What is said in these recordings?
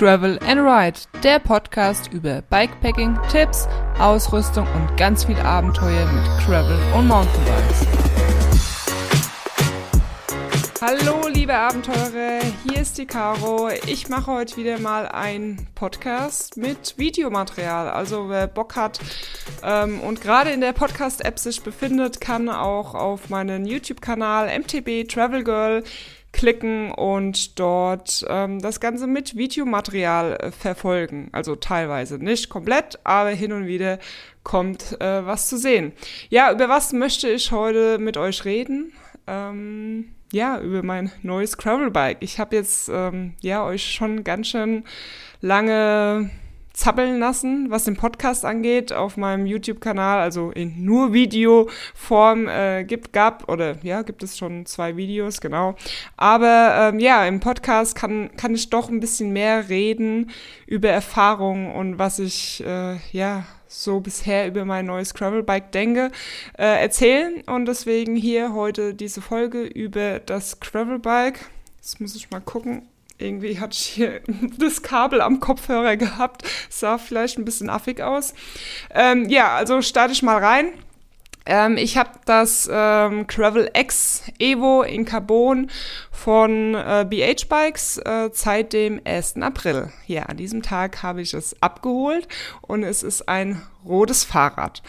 Travel and Ride, der Podcast über Bikepacking, Tipps, Ausrüstung und ganz viel Abenteuer mit Travel und Mountainbikes. Hallo liebe Abenteurer, hier ist die Caro. Ich mache heute wieder mal einen Podcast mit Videomaterial. Also wer Bock hat ähm, und gerade in der Podcast-App sich befindet, kann auch auf meinen YouTube-Kanal MTB Travel Girl klicken und dort ähm, das Ganze mit Videomaterial äh, verfolgen. Also teilweise nicht komplett, aber hin und wieder kommt äh, was zu sehen. Ja, über was möchte ich heute mit euch reden? Ähm, ja, über mein neues Gravelbike. Ich habe jetzt ähm, ja euch schon ganz schön lange zappeln lassen, was den Podcast angeht, auf meinem YouTube-Kanal, also in nur Videoform äh, gibt, gab, oder ja, gibt es schon zwei Videos, genau. Aber ähm, ja, im Podcast kann, kann ich doch ein bisschen mehr reden über Erfahrungen und was ich, äh, ja, so bisher über mein neues Gravelbike denke, äh, erzählen. Und deswegen hier heute diese Folge über das Gravelbike. Jetzt muss ich mal gucken, irgendwie hatte ich hier das Kabel am Kopfhörer gehabt. Sah vielleicht ein bisschen affig aus. Ähm, ja, also starte ich mal rein. Ähm, ich habe das ähm, Gravel X Evo in Carbon von äh, BH Bikes äh, seit dem 1. April. Ja, an diesem Tag habe ich es abgeholt und es ist ein rotes Fahrrad.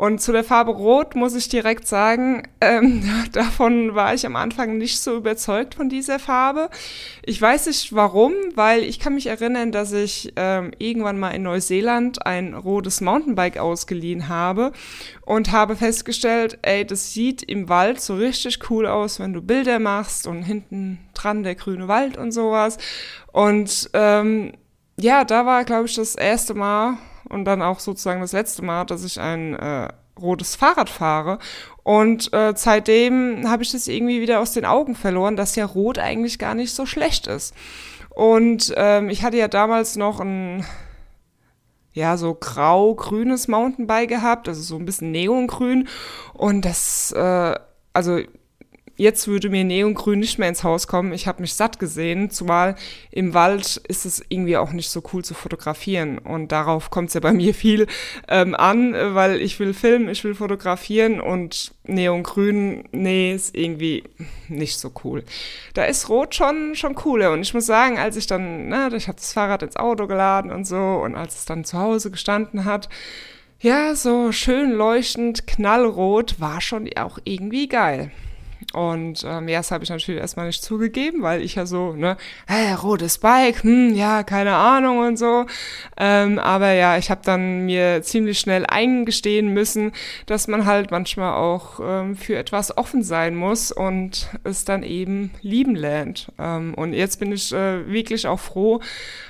Und zu der Farbe Rot muss ich direkt sagen, ähm, davon war ich am Anfang nicht so überzeugt von dieser Farbe. Ich weiß nicht warum, weil ich kann mich erinnern, dass ich ähm, irgendwann mal in Neuseeland ein rotes Mountainbike ausgeliehen habe und habe festgestellt, ey, das sieht im Wald so richtig cool aus, wenn du Bilder machst und hinten dran der grüne Wald und sowas. Und ähm, ja, da war, glaube ich, das erste Mal, und dann auch sozusagen das letzte Mal, dass ich ein äh, rotes Fahrrad fahre. Und äh, seitdem habe ich das irgendwie wieder aus den Augen verloren, dass ja Rot eigentlich gar nicht so schlecht ist. Und ähm, ich hatte ja damals noch ein ja, so grau-grünes Mountainbike gehabt, also so ein bisschen neongrün. Und das, äh, also jetzt würde mir Neongrün nicht mehr ins Haus kommen. Ich habe mich satt gesehen, zumal im Wald ist es irgendwie auch nicht so cool zu fotografieren. Und darauf kommt es ja bei mir viel ähm, an, weil ich will filmen, ich will fotografieren und Neongrün, nee, ist irgendwie nicht so cool. Da ist Rot schon, schon cooler. Und ich muss sagen, als ich dann, na, ich habe das Fahrrad ins Auto geladen und so und als es dann zu Hause gestanden hat, ja, so schön leuchtend, knallrot, war schon auch irgendwie geil. Und ähm, ja, das habe ich natürlich erstmal nicht zugegeben, weil ich ja so, ne, hey, rotes Bike, hm, ja, keine Ahnung und so. Ähm, aber ja, ich habe dann mir ziemlich schnell eingestehen müssen, dass man halt manchmal auch ähm, für etwas offen sein muss und es dann eben lieben lernt. Ähm, und jetzt bin ich äh, wirklich auch froh,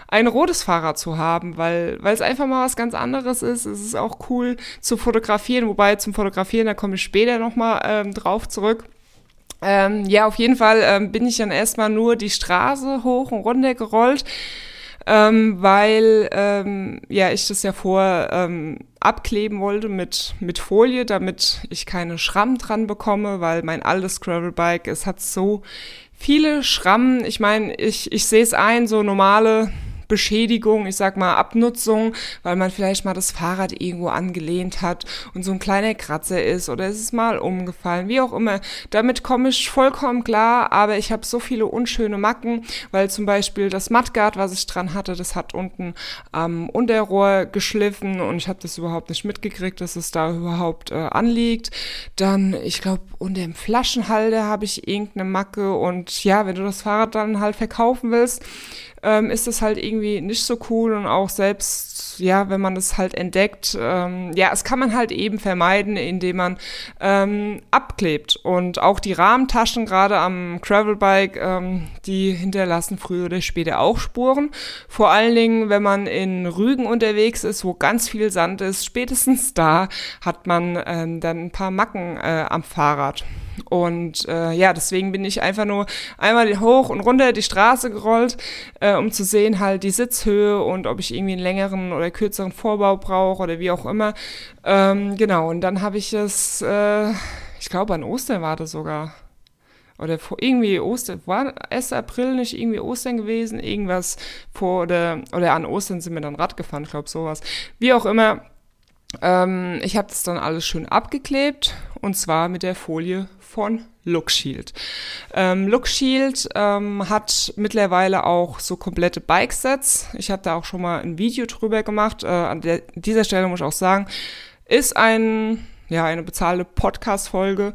ein rotes Fahrrad zu haben, weil weil es einfach mal was ganz anderes ist. Es ist auch cool zu fotografieren, wobei zum Fotografieren, da komme ich später nochmal ähm, drauf zurück. Ähm, ja, auf jeden Fall ähm, bin ich dann erstmal nur die Straße hoch und runter gerollt, ähm, weil ähm, ja ich das ja vor ähm, abkleben wollte mit mit Folie, damit ich keine Schramm dran bekomme, weil mein altes Gravelbike es hat so viele Schrammen. Ich meine, ich ich sehe es ein, so normale Beschädigung, ich sag mal Abnutzung, weil man vielleicht mal das Fahrrad irgendwo angelehnt hat und so ein kleiner Kratzer ist oder es ist mal umgefallen, wie auch immer. Damit komme ich vollkommen klar, aber ich habe so viele unschöne Macken, weil zum Beispiel das Mudguard, was ich dran hatte, das hat unten am ähm, Unterrohr geschliffen und ich habe das überhaupt nicht mitgekriegt, dass es da überhaupt äh, anliegt. Dann, ich glaube, unter dem Flaschenhalter habe ich irgendeine Macke und ja, wenn du das Fahrrad dann halt verkaufen willst, ähm, ist es halt irgendwie nicht so cool und auch selbst, ja, wenn man das halt entdeckt, ähm, ja, es kann man halt eben vermeiden, indem man ähm, abklebt. Und auch die Rahmentaschen, gerade am Gravelbike, ähm, die hinterlassen früher oder später auch Spuren. Vor allen Dingen, wenn man in Rügen unterwegs ist, wo ganz viel Sand ist, spätestens da hat man ähm, dann ein paar Macken äh, am Fahrrad. Und äh, ja, deswegen bin ich einfach nur einmal hoch und runter die Straße gerollt, äh, um zu sehen halt die Sitzhöhe und ob ich irgendwie einen längeren oder kürzeren Vorbau brauche oder wie auch immer. Ähm, genau, und dann habe ich es, äh, ich glaube an Ostern war das sogar. oder vor irgendwie Ostern, war 1. April nicht irgendwie Ostern gewesen, irgendwas vor oder, oder an Ostern sind wir dann Rad gefahren, ich glaube sowas. Wie auch immer, ähm, ich habe das dann alles schön abgeklebt und zwar mit der Folie von Lookshield. Ähm, Lookshield ähm, hat mittlerweile auch so komplette Bike-Sets. Ich habe da auch schon mal ein Video drüber gemacht. Äh, an der, dieser Stelle muss ich auch sagen, ist ein ja, eine bezahlte Podcast-Folge,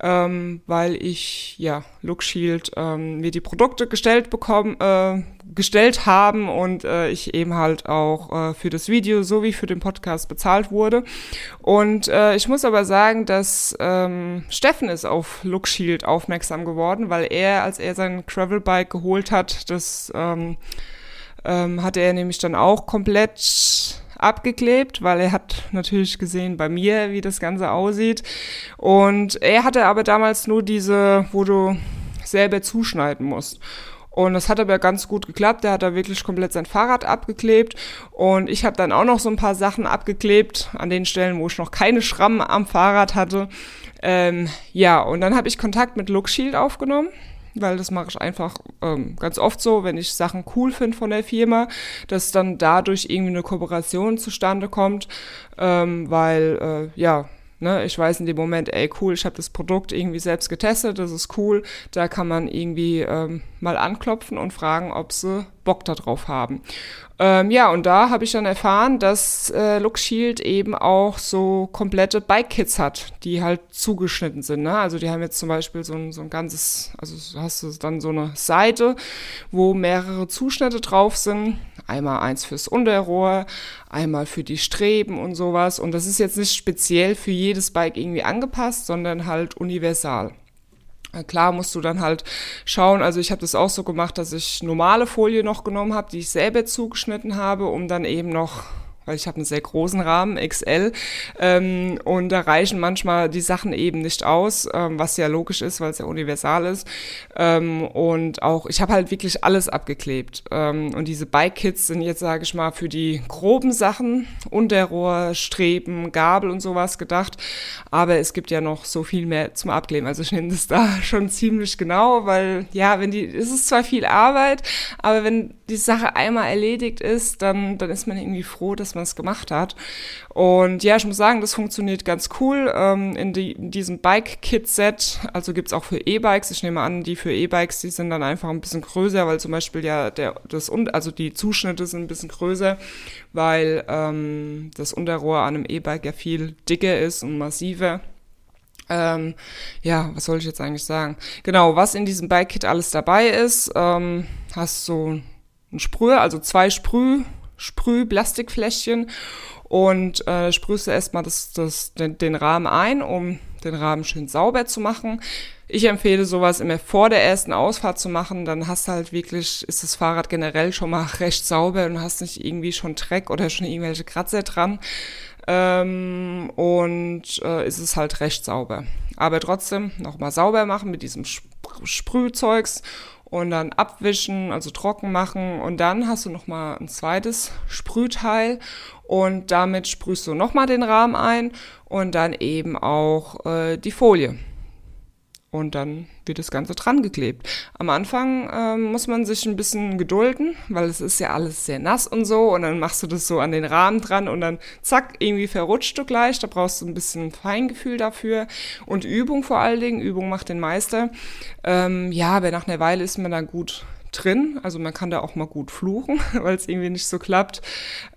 ähm, weil ich, ja, Lookshield ähm, mir die Produkte gestellt bekommen, äh, gestellt haben und äh, ich eben halt auch äh, für das Video sowie für den Podcast bezahlt wurde. Und äh, ich muss aber sagen, dass ähm, Steffen ist auf Lookshield aufmerksam geworden, weil er, als er sein Gravelbike geholt hat, das ähm, ähm, hatte er nämlich dann auch komplett abgeklebt, weil er hat natürlich gesehen bei mir, wie das Ganze aussieht. Und er hatte aber damals nur diese, wo du selber zuschneiden musst. Und das hat aber ganz gut geklappt. Der hat da wirklich komplett sein Fahrrad abgeklebt. Und ich habe dann auch noch so ein paar Sachen abgeklebt an den Stellen, wo ich noch keine Schrammen am Fahrrad hatte. Ähm, ja, und dann habe ich Kontakt mit Lookshield aufgenommen weil das mache ich einfach ähm, ganz oft so, wenn ich Sachen cool finde von der Firma, dass dann dadurch irgendwie eine Kooperation zustande kommt, ähm, weil äh, ja, ne, ich weiß in dem Moment, ey cool, ich habe das Produkt irgendwie selbst getestet, das ist cool, da kann man irgendwie ähm, mal anklopfen und fragen, ob sie Bock darauf haben. Ähm, ja, und da habe ich dann erfahren, dass äh, Look Shield eben auch so komplette Bike-Kits hat, die halt zugeschnitten sind. Ne? Also die haben jetzt zum Beispiel so ein, so ein ganzes, also hast du dann so eine Seite, wo mehrere Zuschnitte drauf sind. Einmal eins fürs Unterrohr, einmal für die Streben und sowas. Und das ist jetzt nicht speziell für jedes Bike irgendwie angepasst, sondern halt universal. Klar musst du dann halt schauen, also ich habe das auch so gemacht, dass ich normale Folie noch genommen habe, die ich selber zugeschnitten habe, um dann eben noch weil ich habe einen sehr großen Rahmen, XL, ähm, und da reichen manchmal die Sachen eben nicht aus, ähm, was ja logisch ist, weil es ja universal ist. Ähm, und auch, ich habe halt wirklich alles abgeklebt. Ähm, und diese Bike-Kits sind jetzt, sage ich mal, für die groben Sachen, Unterrohr, Streben, Gabel und sowas gedacht. Aber es gibt ja noch so viel mehr zum Abkleben. Also ich nehme das da schon ziemlich genau, weil ja, wenn die, es ist zwar viel Arbeit, aber wenn die Sache einmal erledigt ist, dann, dann ist man irgendwie froh, dass man es gemacht hat. Und ja, ich muss sagen, das funktioniert ganz cool. Ähm, in, die, in diesem Bike-Kit-Set, also gibt's auch für E-Bikes. Ich nehme an, die für E-Bikes, die sind dann einfach ein bisschen größer, weil zum Beispiel ja der, das, also die Zuschnitte sind ein bisschen größer, weil ähm, das Unterrohr an einem E-Bike ja viel dicker ist und massiver. Ähm, ja, was soll ich jetzt eigentlich sagen? Genau, was in diesem Bike-Kit alles dabei ist, ähm, hast so ein Sprüh, also zwei Sprüh, Sprühplastikfläschchen und äh, sprühst du erstmal das, das, den, den Rahmen ein, um den Rahmen schön sauber zu machen. Ich empfehle sowas immer vor der ersten Ausfahrt zu machen, dann hast du halt wirklich, ist das Fahrrad generell schon mal recht sauber und hast nicht irgendwie schon Dreck oder schon irgendwelche Kratzer dran. Ähm, und äh, ist es halt recht sauber. Aber trotzdem nochmal sauber machen mit diesem Sprühzeugs und dann abwischen, also trocken machen. Und dann hast du noch mal ein zweites Sprühteil. Und damit sprühst du noch mal den Rahmen ein. Und dann eben auch äh, die Folie und dann wird das Ganze dran geklebt. Am Anfang ähm, muss man sich ein bisschen gedulden, weil es ist ja alles sehr nass und so und dann machst du das so an den Rahmen dran und dann zack, irgendwie verrutscht du gleich. Da brauchst du ein bisschen Feingefühl dafür und Übung vor allen Dingen. Übung macht den Meister. Ähm, ja, aber nach einer Weile ist man dann gut drin. Also man kann da auch mal gut fluchen, weil es irgendwie nicht so klappt,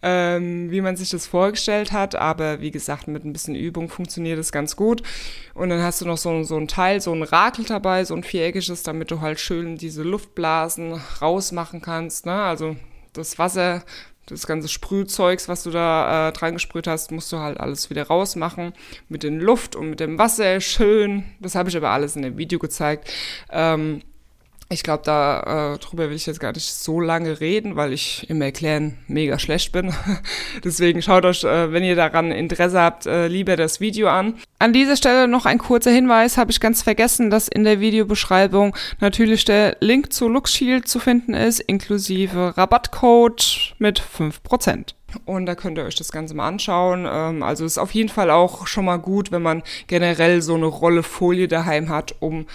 ähm, wie man sich das vorgestellt hat. Aber wie gesagt, mit ein bisschen Übung funktioniert es ganz gut. Und dann hast du noch so, so ein Teil, so ein Rakel dabei, so ein viereckiges, damit du halt schön diese Luftblasen rausmachen kannst. Ne? Also das Wasser, das ganze Sprühzeugs, was du da äh, dran gesprüht hast, musst du halt alles wieder rausmachen. Mit den Luft und mit dem Wasser schön. Das habe ich aber alles in dem Video gezeigt. Ähm, ich glaube, da äh, drüber will ich jetzt gar nicht so lange reden, weil ich im Erklären mega schlecht bin. Deswegen schaut euch, äh, wenn ihr daran Interesse habt, äh, lieber das Video an. An dieser Stelle noch ein kurzer Hinweis, habe ich ganz vergessen, dass in der Videobeschreibung natürlich der Link zu LuxShield zu finden ist, inklusive Rabattcode mit 5%. Und da könnt ihr euch das Ganze mal anschauen. Ähm, also ist auf jeden Fall auch schon mal gut, wenn man generell so eine Rolle Folie daheim hat, um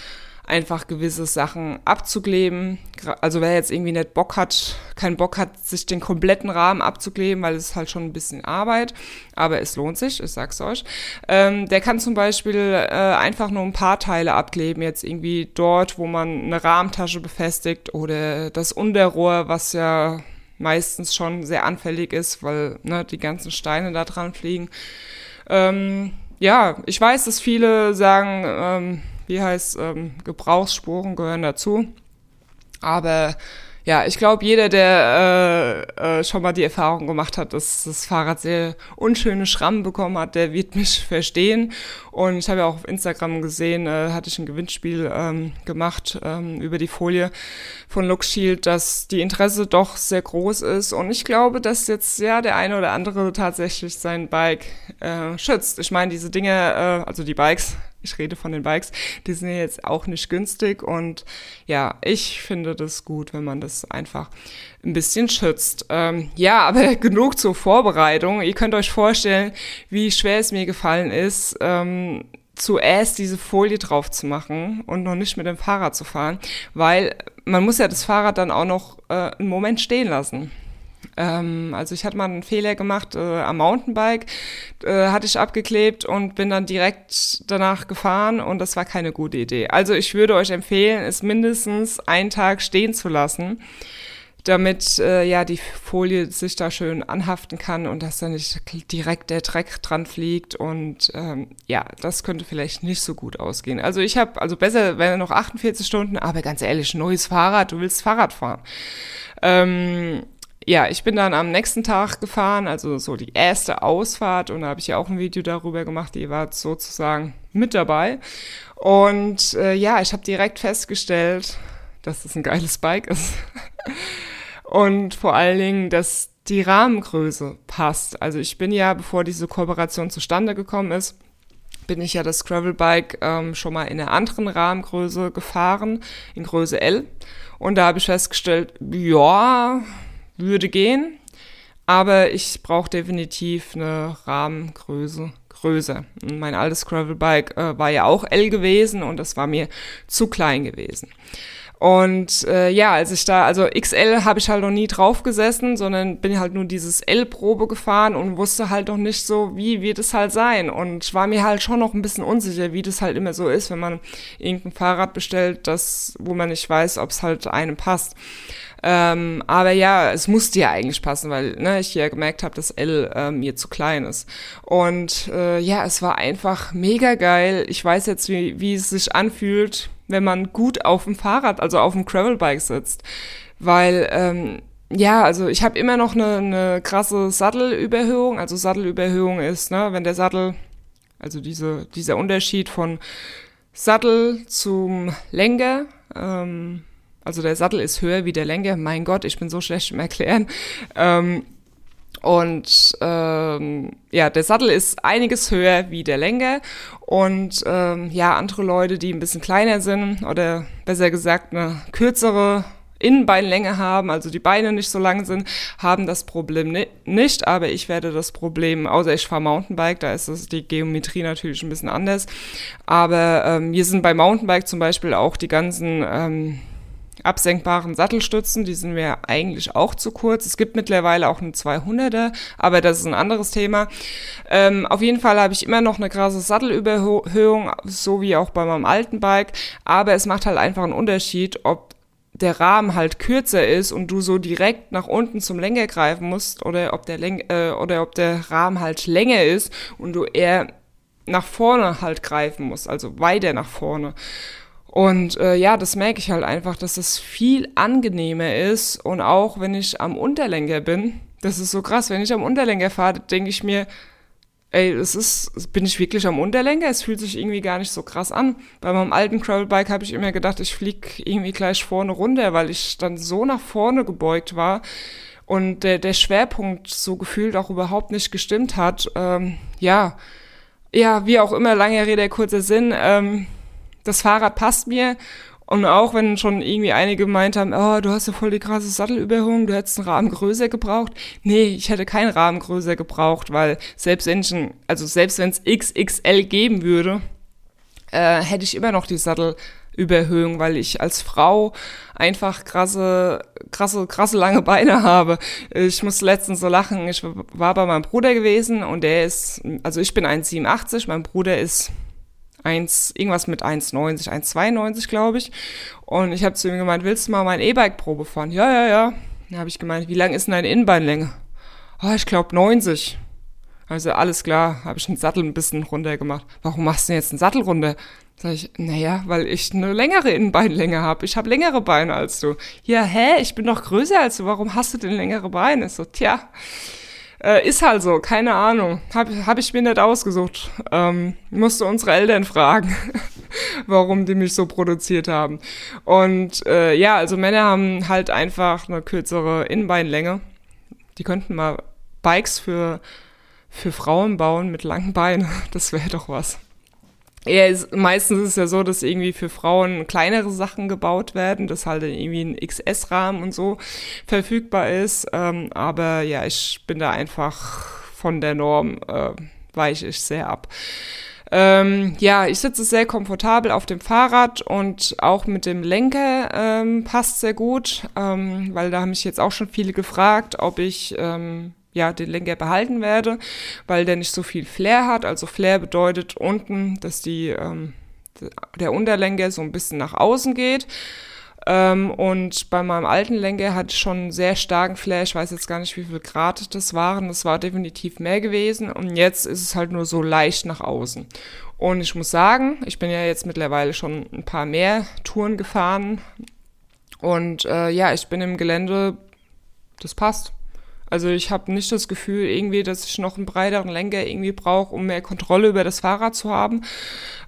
einfach gewisse Sachen abzukleben. Also wer jetzt irgendwie nicht Bock hat, keinen Bock hat, sich den kompletten Rahmen abzukleben, weil es halt schon ein bisschen Arbeit, aber es lohnt sich, ich sag's euch. Ähm, der kann zum Beispiel äh, einfach nur ein paar Teile abkleben, jetzt irgendwie dort, wo man eine Rahmentasche befestigt oder das Unterrohr, was ja meistens schon sehr anfällig ist, weil ne, die ganzen Steine da dran fliegen. Ähm, ja, ich weiß, dass viele sagen, ähm, wie heißt, ähm, Gebrauchsspuren gehören dazu. Aber ja, ich glaube, jeder, der äh, äh, schon mal die Erfahrung gemacht hat, dass das Fahrrad sehr unschöne Schrammen bekommen hat, der wird mich verstehen. Und ich habe ja auch auf Instagram gesehen, äh, hatte ich ein Gewinnspiel ähm, gemacht ähm, über die Folie von Look dass die Interesse doch sehr groß ist. Und ich glaube, dass jetzt ja der eine oder andere tatsächlich sein Bike äh, schützt. Ich meine, diese Dinge, äh, also die Bikes, ich rede von den Bikes, die sind jetzt auch nicht günstig und ja, ich finde das gut, wenn man das einfach ein bisschen schützt. Ähm, ja, aber genug zur Vorbereitung. Ihr könnt euch vorstellen, wie schwer es mir gefallen ist, ähm, zuerst diese Folie drauf zu machen und noch nicht mit dem Fahrrad zu fahren, weil man muss ja das Fahrrad dann auch noch äh, einen Moment stehen lassen. Ähm, also ich hatte mal einen Fehler gemacht äh, am Mountainbike, äh, hatte ich abgeklebt und bin dann direkt danach gefahren und das war keine gute Idee. Also ich würde euch empfehlen, es mindestens einen Tag stehen zu lassen damit äh, ja die Folie sich da schön anhaften kann und dass da nicht direkt der Dreck dran fliegt und ähm, ja, das könnte vielleicht nicht so gut ausgehen. Also ich habe, also besser wäre noch 48 Stunden, aber ganz ehrlich, neues Fahrrad, du willst Fahrrad fahren. Ähm, ja, ich bin dann am nächsten Tag gefahren, also so die erste Ausfahrt und da habe ich ja auch ein Video darüber gemacht, ihr wart sozusagen mit dabei. Und äh, ja, ich habe direkt festgestellt, dass das ein geiles Bike ist. und vor allen Dingen, dass die Rahmengröße passt. Also ich bin ja, bevor diese Kooperation zustande gekommen ist, bin ich ja das Gravelbike ähm, schon mal in einer anderen Rahmengröße gefahren, in Größe L. Und da habe ich festgestellt, ja, würde gehen, aber ich brauche definitiv eine Rahmengröße. Größe. Mein altes Gravelbike äh, war ja auch L gewesen und das war mir zu klein gewesen. Und äh, ja, als ich da, also XL habe ich halt noch nie drauf gesessen, sondern bin halt nur dieses L-Probe gefahren und wusste halt noch nicht so, wie wird es halt sein. Und war mir halt schon noch ein bisschen unsicher, wie das halt immer so ist, wenn man irgendein Fahrrad bestellt, das, wo man nicht weiß, ob es halt einem passt. Ähm, aber ja, es musste ja eigentlich passen, weil ne, ich ja gemerkt habe, dass L äh, mir zu klein ist. Und äh, ja, es war einfach mega geil. Ich weiß jetzt, wie, wie es sich anfühlt, wenn man gut auf dem Fahrrad, also auf dem Gravelbike sitzt. Weil, ähm, ja, also ich habe immer noch eine, eine krasse Sattelüberhöhung. Also Sattelüberhöhung ist, ne, wenn der Sattel, also diese, dieser Unterschied von Sattel zum Lenker, ähm, also der Sattel ist höher wie der Lenker. Mein Gott, ich bin so schlecht im Erklären. Ähm, und ähm, ja, der Sattel ist einiges höher wie der Lenker. Und ähm, ja, andere Leute, die ein bisschen kleiner sind oder besser gesagt eine kürzere Innenbeinlänge haben, also die Beine nicht so lang sind, haben das Problem ni nicht. Aber ich werde das Problem, außer ich fahre Mountainbike, da ist das, die Geometrie natürlich ein bisschen anders. Aber ähm, hier sind bei Mountainbike zum Beispiel auch die ganzen ähm, absenkbaren Sattelstützen, die sind mir eigentlich auch zu kurz. Es gibt mittlerweile auch eine 200er, aber das ist ein anderes Thema. Ähm, auf jeden Fall habe ich immer noch eine krasse Sattelüberhöhung, so wie auch bei meinem alten Bike, aber es macht halt einfach einen Unterschied, ob der Rahmen halt kürzer ist und du so direkt nach unten zum Lenker greifen musst oder ob der Len äh, oder ob der Rahmen halt länger ist und du eher nach vorne halt greifen musst, also weiter nach vorne. Und äh, ja, das merke ich halt einfach, dass es viel angenehmer ist. Und auch wenn ich am Unterlenker bin, das ist so krass, wenn ich am Unterlenker fahre, denke ich mir, ey, es ist, bin ich wirklich am Unterlenker? Es fühlt sich irgendwie gar nicht so krass an. Bei meinem alten Gravelbike habe ich immer gedacht, ich flieg irgendwie gleich vorne runter, weil ich dann so nach vorne gebeugt war und der, der Schwerpunkt so gefühlt auch überhaupt nicht gestimmt hat. Ähm, ja, ja, wie auch immer, lange Rede, kurzer Sinn. Ähm, das Fahrrad passt mir. Und auch wenn schon irgendwie einige gemeint haben, oh, du hast ja voll die krasse Sattelüberhöhung, du hättest einen Rahmen größer gebraucht. Nee, ich hätte keinen Rahmen größer gebraucht, weil selbst wenn ich, also selbst wenn es XXL geben würde, äh, hätte ich immer noch die Sattel Überhöhung, weil ich als Frau einfach krasse, krasse, krasse lange Beine habe. Ich muss letztens so lachen. Ich war bei meinem Bruder gewesen und der ist, also ich bin 1,87, mein Bruder ist 1, irgendwas mit 1,90, 1,92 glaube ich. Und ich habe zu ihm gemeint, willst du mal mein E-Bike-Probe fahren? Ja, ja, ja. Dann habe ich gemeint, wie lang ist denn deine Innenbeinlänge? Oh, ich glaube 90. Also alles klar, habe ich den Sattel ein bisschen runter gemacht. Warum machst du denn jetzt einen Sattel runter? Sag ich, naja, weil ich eine längere Innenbeinlänge habe. Ich habe längere Beine als du. Ja, hä? Ich bin doch größer als du. Warum hast du denn längere Beine? So, tja, äh, ist halt so, keine Ahnung. Habe hab ich mir nicht ausgesucht. Ähm, musste unsere Eltern fragen, warum die mich so produziert haben. Und äh, ja, also Männer haben halt einfach eine kürzere Innenbeinlänge. Die könnten mal Bikes für, für Frauen bauen mit langen Beinen. Das wäre doch was. Ja, ist, meistens ist es ja so, dass irgendwie für Frauen kleinere Sachen gebaut werden, dass halt irgendwie ein XS-Rahmen und so verfügbar ist. Ähm, aber ja, ich bin da einfach von der Norm, äh, weiche ich sehr ab. Ähm, ja, ich sitze sehr komfortabel auf dem Fahrrad und auch mit dem Lenker ähm, passt sehr gut, ähm, weil da haben mich jetzt auch schon viele gefragt, ob ich ähm, ja, den Lenker behalten werde, weil der nicht so viel Flair hat. Also Flair bedeutet unten, dass die, ähm, der Unterlenker so ein bisschen nach außen geht. Ähm, und bei meinem alten Lenker hatte ich schon einen sehr starken Flair. Ich weiß jetzt gar nicht, wie viel Grad das waren. Das war definitiv mehr gewesen. Und jetzt ist es halt nur so leicht nach außen. Und ich muss sagen, ich bin ja jetzt mittlerweile schon ein paar mehr Touren gefahren. Und äh, ja, ich bin im Gelände, das passt. Also ich habe nicht das Gefühl irgendwie, dass ich noch einen breiteren Lenker irgendwie brauche, um mehr Kontrolle über das Fahrrad zu haben.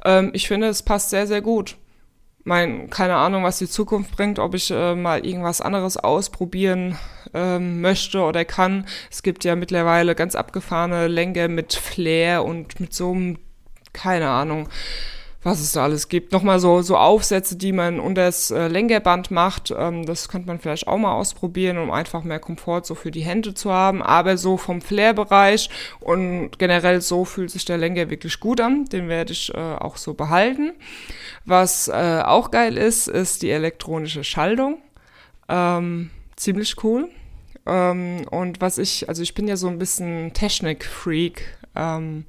Ähm, ich finde, es passt sehr, sehr gut. Mein, keine Ahnung, was die Zukunft bringt, ob ich äh, mal irgendwas anderes ausprobieren ähm, möchte oder kann. Es gibt ja mittlerweile ganz abgefahrene Lenker mit Flair und mit so einem, keine Ahnung, was es da alles gibt. Nochmal so, so Aufsätze, die man unter das äh, Lenkerband macht. Ähm, das könnte man vielleicht auch mal ausprobieren, um einfach mehr Komfort so für die Hände zu haben. Aber so vom Flair-Bereich und generell so fühlt sich der Lenker wirklich gut an. Den werde ich äh, auch so behalten. Was äh, auch geil ist, ist die elektronische Schaltung. Ähm, ziemlich cool. Ähm, und was ich, also ich bin ja so ein bisschen Technik-Freak. Ähm,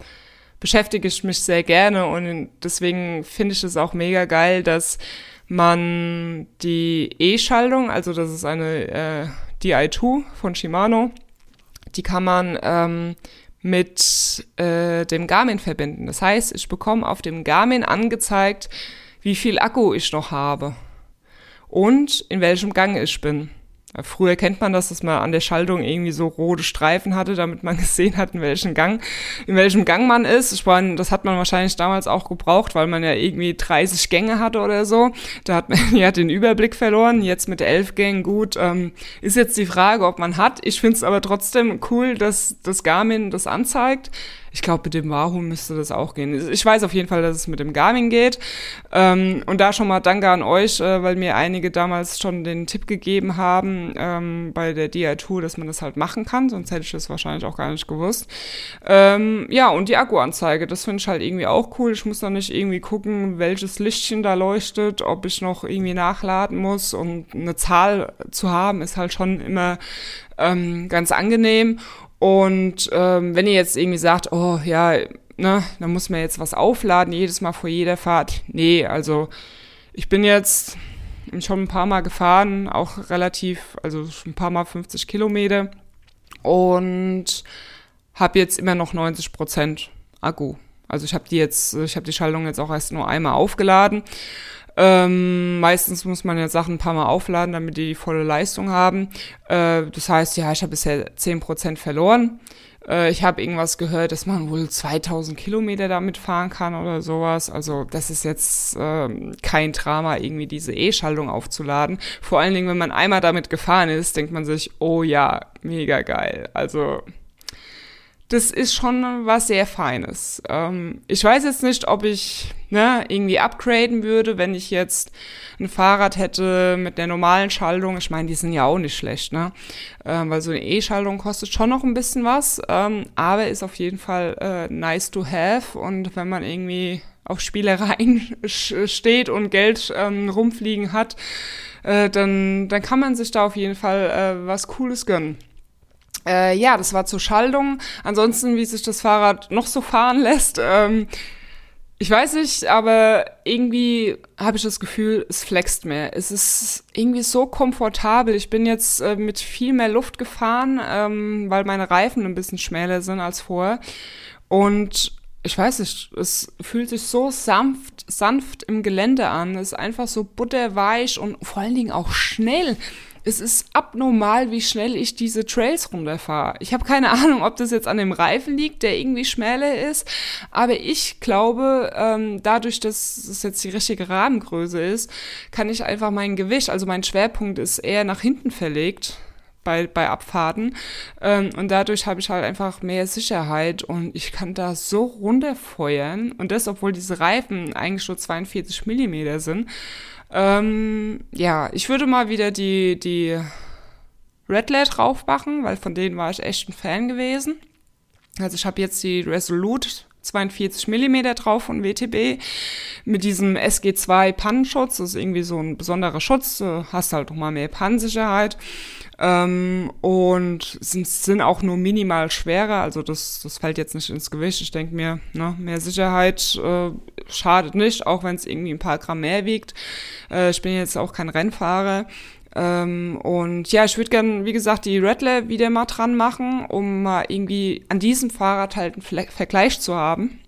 beschäftige ich mich sehr gerne und deswegen finde ich es auch mega geil, dass man die E-Schaltung, also das ist eine äh, DI2 von Shimano, die kann man ähm, mit äh, dem Garmin verbinden. Das heißt, ich bekomme auf dem Garmin angezeigt, wie viel Akku ich noch habe und in welchem Gang ich bin. Früher kennt man das, dass man an der Schaltung irgendwie so rote Streifen hatte, damit man gesehen hat, in welchem Gang, in welchem Gang man ist. Ich meine, das hat man wahrscheinlich damals auch gebraucht, weil man ja irgendwie 30 Gänge hatte oder so. Da hat man ja den Überblick verloren. Jetzt mit elf Gängen gut. Ähm, ist jetzt die Frage, ob man hat. Ich finde es aber trotzdem cool, dass das Garmin das anzeigt. Ich glaube, mit dem Wahoo müsste das auch gehen. Ich weiß auf jeden Fall, dass es mit dem Garmin geht. Ähm, und da schon mal Danke an euch, äh, weil mir einige damals schon den Tipp gegeben haben ähm, bei der DI2, dass man das halt machen kann. Sonst hätte ich das wahrscheinlich auch gar nicht gewusst. Ähm, ja, und die Akkuanzeige, das finde ich halt irgendwie auch cool. Ich muss dann nicht irgendwie gucken, welches Lichtchen da leuchtet, ob ich noch irgendwie nachladen muss. Und eine Zahl zu haben, ist halt schon immer ähm, ganz angenehm. Und ähm, wenn ihr jetzt irgendwie sagt, oh ja, ne, da muss man jetzt was aufladen, jedes Mal vor jeder Fahrt. Nee, also ich bin jetzt schon ein paar Mal gefahren, auch relativ, also schon ein paar Mal 50 Kilometer und habe jetzt immer noch 90 Prozent Akku. Also ich habe die jetzt, ich habe die Schaltung jetzt auch erst nur einmal aufgeladen ähm, meistens muss man ja Sachen ein paar Mal aufladen, damit die die volle Leistung haben. Äh, das heißt, ja, ich habe bisher 10% verloren. Äh, ich habe irgendwas gehört, dass man wohl 2000 Kilometer damit fahren kann oder sowas. Also das ist jetzt äh, kein Drama, irgendwie diese E-Schaltung aufzuladen. Vor allen Dingen, wenn man einmal damit gefahren ist, denkt man sich, oh ja, mega geil. Also das ist schon was sehr Feines. Ähm, ich weiß jetzt nicht, ob ich ne, irgendwie upgraden würde, wenn ich jetzt ein Fahrrad hätte mit der normalen Schaltung. Ich meine, die sind ja auch nicht schlecht, ne? Ähm, weil so eine E-Schaltung kostet schon noch ein bisschen was, ähm, aber ist auf jeden Fall äh, nice to have. Und wenn man irgendwie auf Spielereien steht und Geld ähm, rumfliegen hat, äh, dann, dann kann man sich da auf jeden Fall äh, was Cooles gönnen. Äh, ja, das war zur Schaltung. Ansonsten, wie sich das Fahrrad noch so fahren lässt, ähm, ich weiß nicht, aber irgendwie habe ich das Gefühl, es flext mehr. Es ist irgendwie so komfortabel. Ich bin jetzt äh, mit viel mehr Luft gefahren, ähm, weil meine Reifen ein bisschen schmäler sind als vorher. Und ich weiß nicht, es fühlt sich so sanft, sanft im Gelände an. Es ist einfach so butterweich und vor allen Dingen auch schnell es ist abnormal, wie schnell ich diese Trails runterfahre. Ich habe keine Ahnung, ob das jetzt an dem Reifen liegt, der irgendwie schmäler ist, aber ich glaube, ähm, dadurch, dass es jetzt die richtige Rahmengröße ist, kann ich einfach mein Gewicht, also mein Schwerpunkt ist eher nach hinten verlegt bei, bei Abfahrten. Ähm, und dadurch habe ich halt einfach mehr Sicherheit und ich kann da so runterfeuern. Und das, obwohl diese Reifen eigentlich nur 42 Millimeter sind. Ähm, ja, ich würde mal wieder die, die Redlay drauf machen, weil von denen war ich echt ein Fan gewesen. Also ich habe jetzt die Resolute 42 Millimeter drauf von WTB mit diesem SG2 Pannenschutz. Das ist irgendwie so ein besonderer Schutz. Du hast halt nochmal mehr Pannensicherheit. Ähm, und sind, sind auch nur minimal schwerer, also das, das fällt jetzt nicht ins Gewicht. Ich denke mir, ne, mehr Sicherheit äh, schadet nicht, auch wenn es irgendwie ein paar Gramm mehr wiegt. Äh, ich bin jetzt auch kein Rennfahrer. Ähm, und ja, ich würde gerne, wie gesagt, die Redler wieder mal dran machen, um mal irgendwie an diesem Fahrrad halt einen Vergleich zu haben.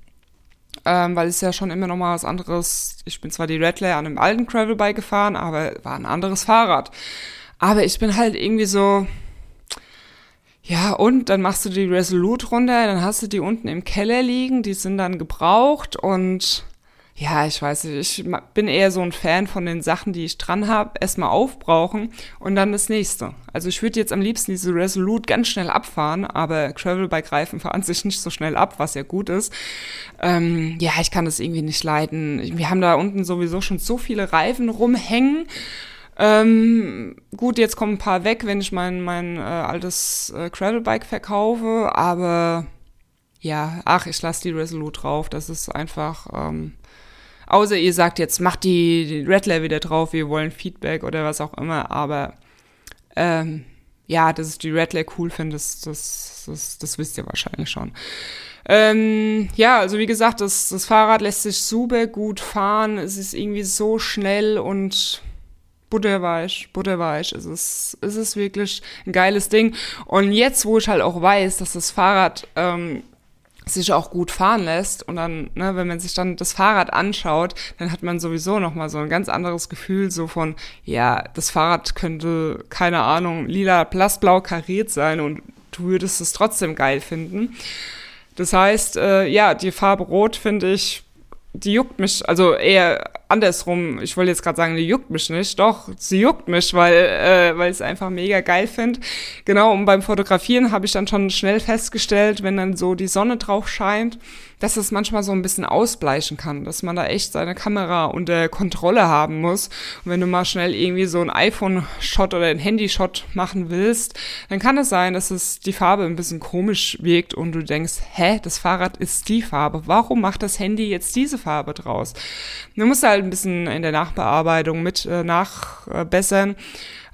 Ähm, weil es ja schon immer noch mal was anderes. Ich bin zwar die Redler an einem alten Gravelbike gefahren, aber war ein anderes Fahrrad. Aber ich bin halt irgendwie so, ja, und dann machst du die Resolute runter, dann hast du die unten im Keller liegen, die sind dann gebraucht und ja, ich weiß nicht, ich bin eher so ein Fan von den Sachen, die ich dran habe, erstmal aufbrauchen und dann das nächste. Also ich würde jetzt am liebsten diese Resolute ganz schnell abfahren, aber Gravelbike-Reifen fahren sich nicht so schnell ab, was ja gut ist. Ähm, ja, ich kann das irgendwie nicht leiden. Wir haben da unten sowieso schon so viele Reifen rumhängen ähm, gut, jetzt kommen ein paar weg, wenn ich mein, mein äh, altes äh, Gravelbike verkaufe, aber ja, ach, ich lasse die Resolute drauf. Das ist einfach, ähm, außer ihr sagt jetzt, macht die, die Redler wieder drauf, wir wollen Feedback oder was auch immer, aber ähm, ja, dass ich die Redler cool finde, das, das, das, das wisst ihr wahrscheinlich schon. Ähm, ja, also wie gesagt, das, das Fahrrad lässt sich super gut fahren. Es ist irgendwie so schnell und butterweich, butterweich. Es ist, es ist wirklich ein geiles Ding. Und jetzt, wo ich halt auch weiß, dass das Fahrrad ähm, sich auch gut fahren lässt und dann, ne, wenn man sich dann das Fahrrad anschaut, dann hat man sowieso nochmal so ein ganz anderes Gefühl so von, ja, das Fahrrad könnte, keine Ahnung, lila, blassblau kariert sein und du würdest es trotzdem geil finden. Das heißt, äh, ja, die Farbe Rot finde ich die juckt mich, also eher andersrum. Ich wollte jetzt gerade sagen, die juckt mich nicht. Doch, sie juckt mich, weil, äh, weil ich es einfach mega geil finde. Genau, und beim Fotografieren habe ich dann schon schnell festgestellt, wenn dann so die Sonne drauf scheint, dass es manchmal so ein bisschen ausbleichen kann, dass man da echt seine Kamera unter Kontrolle haben muss. Und wenn du mal schnell irgendwie so ein iPhone-Shot oder ein Handy-Shot machen willst, dann kann es sein, dass es die Farbe ein bisschen komisch wirkt und du denkst, hä, das Fahrrad ist die Farbe. Warum macht das Handy jetzt diese Farbe draus? Du musst halt ein bisschen in der Nachbearbeitung mit äh, nachbessern.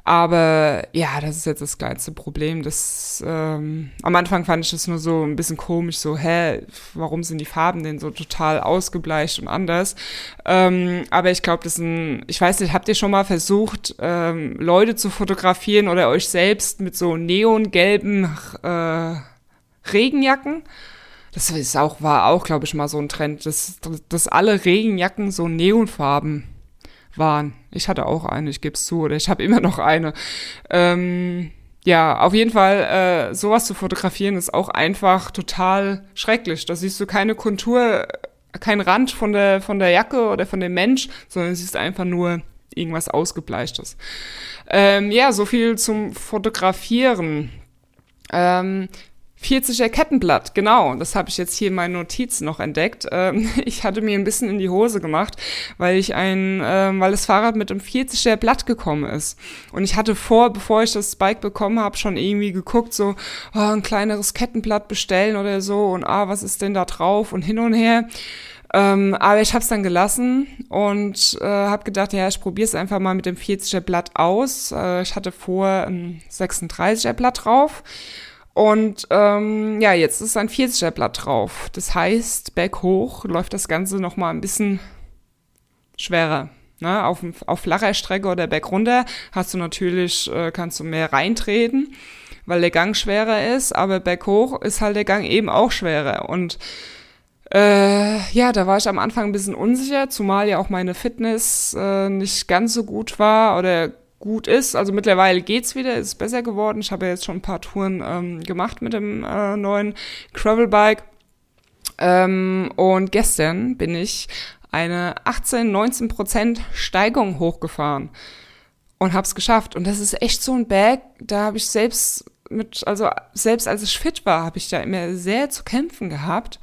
Aber ja, das ist jetzt das kleinste Problem. Das, ähm, am Anfang fand ich das nur so ein bisschen komisch, so, hä, warum sind die Farben denn so total ausgebleicht und anders? Ähm, aber ich glaube, das ein, ich weiß nicht, habt ihr schon mal versucht, ähm, Leute zu fotografieren oder euch selbst mit so neongelben äh, Regenjacken? Das ist auch, war auch, glaube ich, mal so ein Trend, dass, dass alle Regenjacken so Neonfarben waren. Ich hatte auch eine, ich gebe es zu, oder ich habe immer noch eine. Ähm, ja, auf jeden Fall, äh, sowas zu fotografieren ist auch einfach total schrecklich. Da siehst du keine Kontur, kein Rand von der, von der Jacke oder von dem Mensch, sondern siehst einfach nur irgendwas Ausgebleichtes. Ähm, ja, so viel zum Fotografieren. Ähm, 40er Kettenblatt, genau. Das habe ich jetzt hier in meinen Notizen noch entdeckt. Ähm, ich hatte mir ein bisschen in die Hose gemacht, weil ich ein, ähm, weil das Fahrrad mit einem 40er Blatt gekommen ist. Und ich hatte vor, bevor ich das Bike bekommen habe, schon irgendwie geguckt, so oh, ein kleineres Kettenblatt bestellen oder so und ah, was ist denn da drauf und hin und her. Ähm, aber ich habe es dann gelassen und äh, habe gedacht, ja, ich probiere es einfach mal mit dem 40er Blatt aus. Äh, ich hatte vor ein 36er Blatt drauf. Und ähm, ja, jetzt ist ein 40er Blatt drauf. Das heißt, berghoch läuft das Ganze nochmal ein bisschen schwerer. Ne? Auf, auf flacher Strecke oder bergunter hast du natürlich, äh, kannst du mehr reintreten, weil der Gang schwerer ist, aber berghoch ist halt der Gang eben auch schwerer. Und äh, ja, da war ich am Anfang ein bisschen unsicher, zumal ja auch meine Fitness äh, nicht ganz so gut war oder gut ist. Also mittlerweile geht's wieder, ist besser geworden. Ich habe ja jetzt schon ein paar Touren ähm, gemacht mit dem äh, neuen Gravelbike. Ähm, und gestern bin ich eine 18, 19 Prozent Steigung hochgefahren und hab's geschafft. Und das ist echt so ein Berg, da habe ich selbst mit, also selbst als ich fit war, habe ich da immer sehr zu kämpfen gehabt.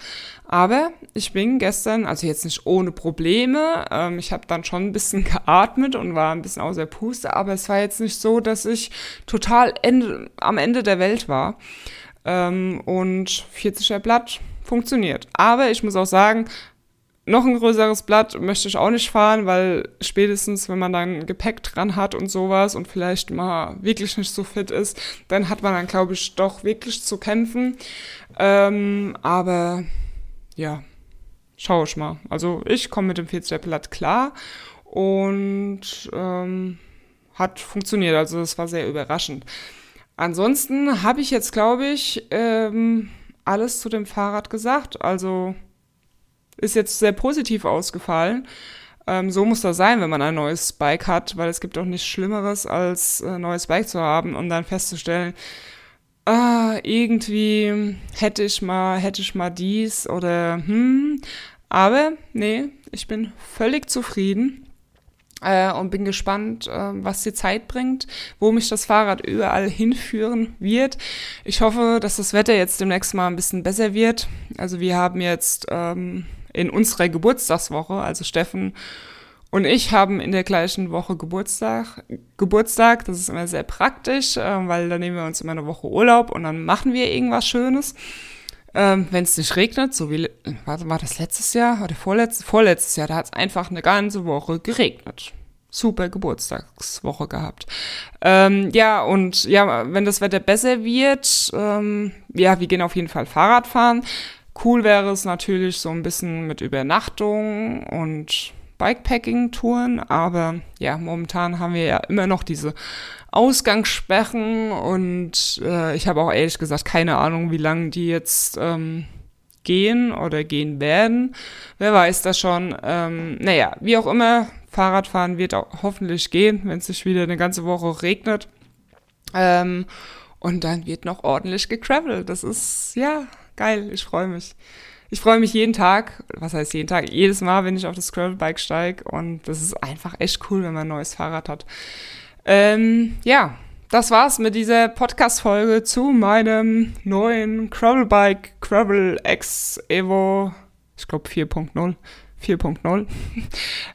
Aber ich bin gestern, also jetzt nicht ohne Probleme, ähm, ich habe dann schon ein bisschen geatmet und war ein bisschen außer Puste, aber es war jetzt nicht so, dass ich total Ende, am Ende der Welt war. Ähm, und 40er Blatt funktioniert. Aber ich muss auch sagen, noch ein größeres Blatt möchte ich auch nicht fahren, weil spätestens, wenn man dann Gepäck dran hat und sowas und vielleicht mal wirklich nicht so fit ist, dann hat man dann, glaube ich, doch wirklich zu kämpfen. Ähm, aber ja, schaue ich mal. Also ich komme mit dem 40er Blatt klar und ähm, hat funktioniert. Also das war sehr überraschend. Ansonsten habe ich jetzt, glaube ich, ähm, alles zu dem Fahrrad gesagt. Also ist jetzt sehr positiv ausgefallen. Ähm, so muss das sein, wenn man ein neues Bike hat, weil es gibt auch nichts Schlimmeres, als ein neues Bike zu haben und dann festzustellen, ah, irgendwie hätte ich mal, hätte ich mal dies oder hm. Aber nee, ich bin völlig zufrieden äh, und bin gespannt, äh, was die Zeit bringt, wo mich das Fahrrad überall hinführen wird. Ich hoffe, dass das Wetter jetzt demnächst mal ein bisschen besser wird. Also wir haben jetzt ähm, in unserer Geburtstagswoche, also Steffen und ich haben in der gleichen Woche Geburtstag. Geburtstag, das ist immer sehr praktisch, äh, weil da nehmen wir uns immer eine Woche Urlaub und dann machen wir irgendwas Schönes. Ähm, Wenn es nicht regnet, so wie, warte, war das letztes Jahr oder vorletztes, vorletztes Jahr, da hat es einfach eine ganze Woche geregnet. Super Geburtstagswoche gehabt. Ähm, ja, und ja, wenn das Wetter besser wird, ähm, ja, wir gehen auf jeden Fall Fahrrad fahren. Cool wäre es natürlich so ein bisschen mit Übernachtung und Bikepacking-Touren, aber ja, momentan haben wir ja immer noch diese Ausgangssperren und äh, ich habe auch ehrlich gesagt keine Ahnung, wie lange die jetzt ähm, gehen oder gehen werden. Wer weiß das schon. Ähm, naja, wie auch immer, Fahrradfahren wird auch hoffentlich gehen, wenn es sich wieder eine ganze Woche regnet. Ähm, und dann wird noch ordentlich gecravelt. Das ist, ja, geil, ich freue mich. Ich freue mich jeden Tag, was heißt jeden Tag, jedes Mal, wenn ich auf das Gravelbike steige und das ist einfach echt cool, wenn man ein neues Fahrrad hat. Ähm, ja, das war's mit dieser Podcast-Folge zu meinem neuen Gravelbike Gravel X Evo, ich glaube 4.0. 4.0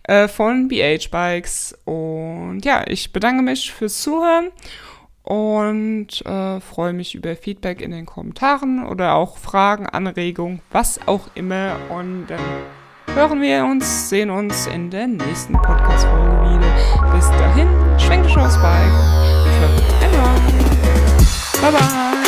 äh, von BH Bikes. Und ja, ich bedanke mich fürs Zuhören und äh, freue mich über Feedback in den Kommentaren oder auch Fragen, Anregungen, was auch immer. Und dann hören wir uns, sehen uns in der nächsten Podcast-Folge wieder. Bis dahin, schwenkt euch aufs Bike. Bye bye.